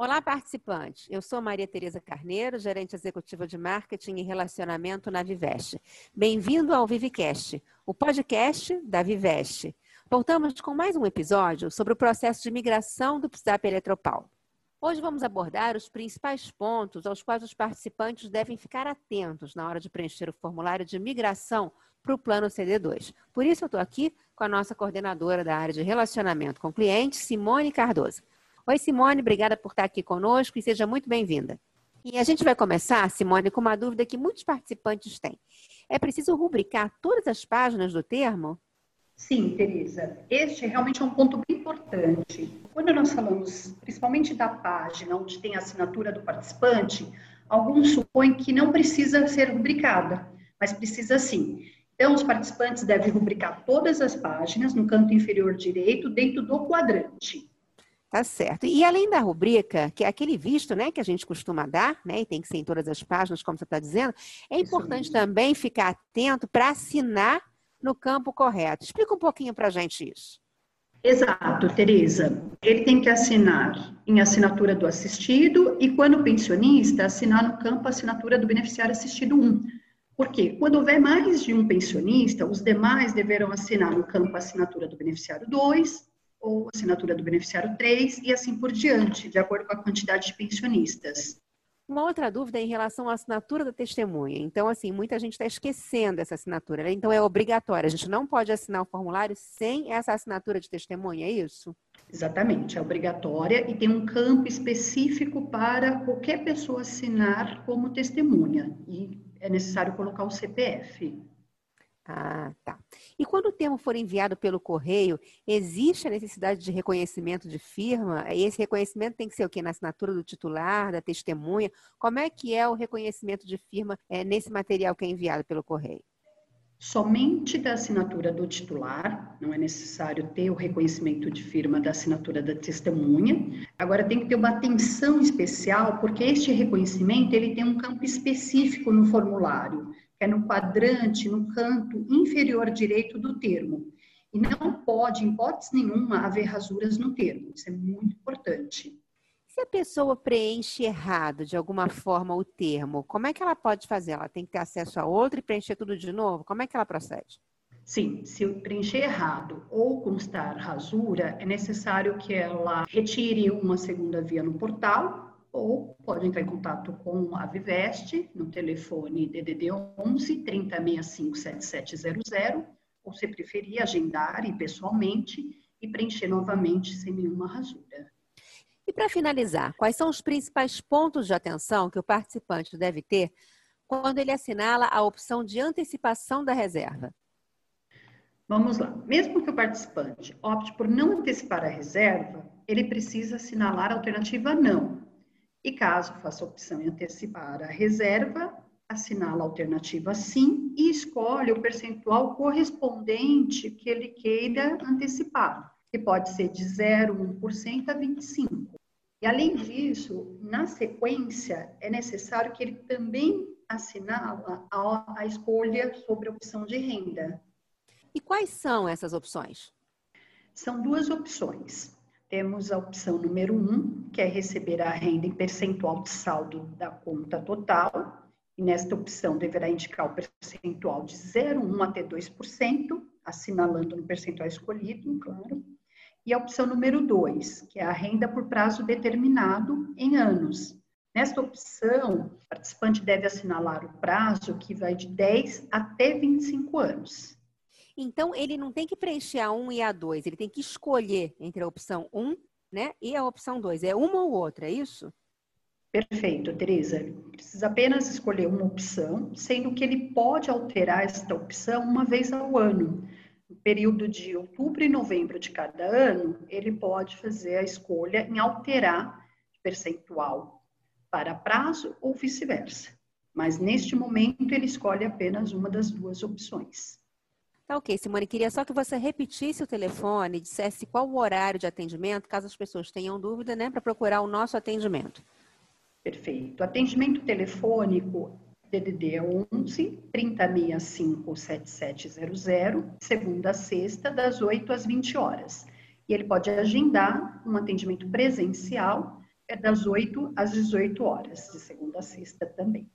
Olá, participantes. Eu sou Maria Tereza Carneiro, gerente executiva de marketing e relacionamento na Viveste. Bem-vindo ao Vivecast, o podcast da Viveste. Voltamos com mais um episódio sobre o processo de migração do WhatsApp Eletropaulo. Hoje vamos abordar os principais pontos aos quais os participantes devem ficar atentos na hora de preencher o formulário de migração para o plano CD2. Por isso, eu estou aqui com a nossa coordenadora da área de relacionamento com clientes, Simone Cardoso. Oi, Simone, obrigada por estar aqui conosco e seja muito bem-vinda. E a gente vai começar, Simone, com uma dúvida que muitos participantes têm. É preciso rubricar todas as páginas do termo? Sim, Tereza. Este realmente é um ponto bem importante. Quando nós falamos principalmente da página onde tem a assinatura do participante, alguns supõem que não precisa ser rubricada, mas precisa sim. Então, os participantes devem rubricar todas as páginas no canto inferior direito, dentro do quadrante. Tá certo. E além da rubrica, que é aquele visto, né, que a gente costuma dar, né, e tem que ser em todas as páginas, como você está dizendo, é importante também ficar atento para assinar no campo correto. Explica um pouquinho para a gente isso. Exato, Tereza. Ele tem que assinar em assinatura do assistido e, quando pensionista, assinar no campo assinatura do beneficiário assistido 1. Por quê? Quando houver mais de um pensionista, os demais deverão assinar no campo assinatura do beneficiário 2 ou assinatura do beneficiário 3 e assim por diante, de acordo com a quantidade de pensionistas. Uma outra dúvida é em relação à assinatura da testemunha. Então, assim, muita gente está esquecendo essa assinatura. Né? Então, é obrigatória. A gente não pode assinar o formulário sem essa assinatura de testemunha, é isso? Exatamente, é obrigatória e tem um campo específico para qualquer pessoa assinar como testemunha. E é necessário colocar o CPF. Ah, tá. E quando o termo for enviado pelo correio, existe a necessidade de reconhecimento de firma? E esse reconhecimento tem que ser o quê? Na assinatura do titular, da testemunha? Como é que é o reconhecimento de firma é, nesse material que é enviado pelo correio? Somente da assinatura do titular, não é necessário ter o reconhecimento de firma da assinatura da testemunha. Agora tem que ter uma atenção especial, porque este reconhecimento ele tem um campo específico no formulário que é no quadrante, no canto inferior direito do termo. E não pode, em hipótese nenhuma, haver rasuras no termo. Isso é muito importante. Se a pessoa preenche errado, de alguma forma, o termo, como é que ela pode fazer? Ela tem que ter acesso a outro e preencher tudo de novo? Como é que ela procede? Sim, se preencher errado ou constar rasura, é necessário que ela retire uma segunda via no portal ou pode entrar em contato com a Viveste no telefone DDD 11 3065 7700, ou se preferir, agendar e pessoalmente e preencher novamente sem nenhuma rasura. E para finalizar, quais são os principais pontos de atenção que o participante deve ter quando ele assinala a opção de antecipação da reserva? Vamos lá. Mesmo que o participante opte por não antecipar a reserva, ele precisa assinalar a alternativa não, e caso faça a opção em antecipar a reserva, assinala a alternativa sim e escolhe o percentual correspondente que ele queira antecipar, que pode ser de 0,1% a 25%. E além disso, na sequência, é necessário que ele também assinala a, a escolha sobre a opção de renda. E quais são essas opções? São duas opções. Temos a opção número 1, um, que é receber a renda em percentual de saldo da conta total. E nesta opção deverá indicar o percentual de 0,1 até 2%, assinalando no percentual escolhido, claro. E a opção número 2, que é a renda por prazo determinado em anos. Nesta opção, o participante deve assinalar o prazo que vai de 10 até 25 anos. Então, ele não tem que preencher a 1 e a 2, ele tem que escolher entre a opção 1 né, e a opção 2. É uma ou outra, é isso? Perfeito, Tereza. Precisa apenas escolher uma opção, sendo que ele pode alterar esta opção uma vez ao ano. No período de outubro e novembro de cada ano, ele pode fazer a escolha em alterar percentual para prazo ou vice-versa. Mas neste momento ele escolhe apenas uma das duas opções. Tá ok, Simone, queria só que você repetisse o telefone, dissesse qual o horário de atendimento, caso as pessoas tenham dúvida, né, para procurar o nosso atendimento. Perfeito. Atendimento telefônico DDD 11 3065 7700, segunda a sexta, das 8 às 20 horas. E ele pode agendar um atendimento presencial é das 8 às 18 horas, de segunda a sexta também.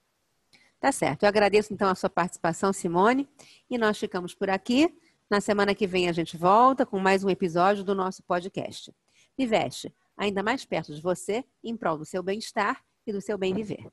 Tá certo. Eu agradeço então a sua participação, Simone, e nós ficamos por aqui. Na semana que vem a gente volta com mais um episódio do nosso podcast. Viveste, ainda mais perto de você, em prol do seu bem-estar e do seu bem viver.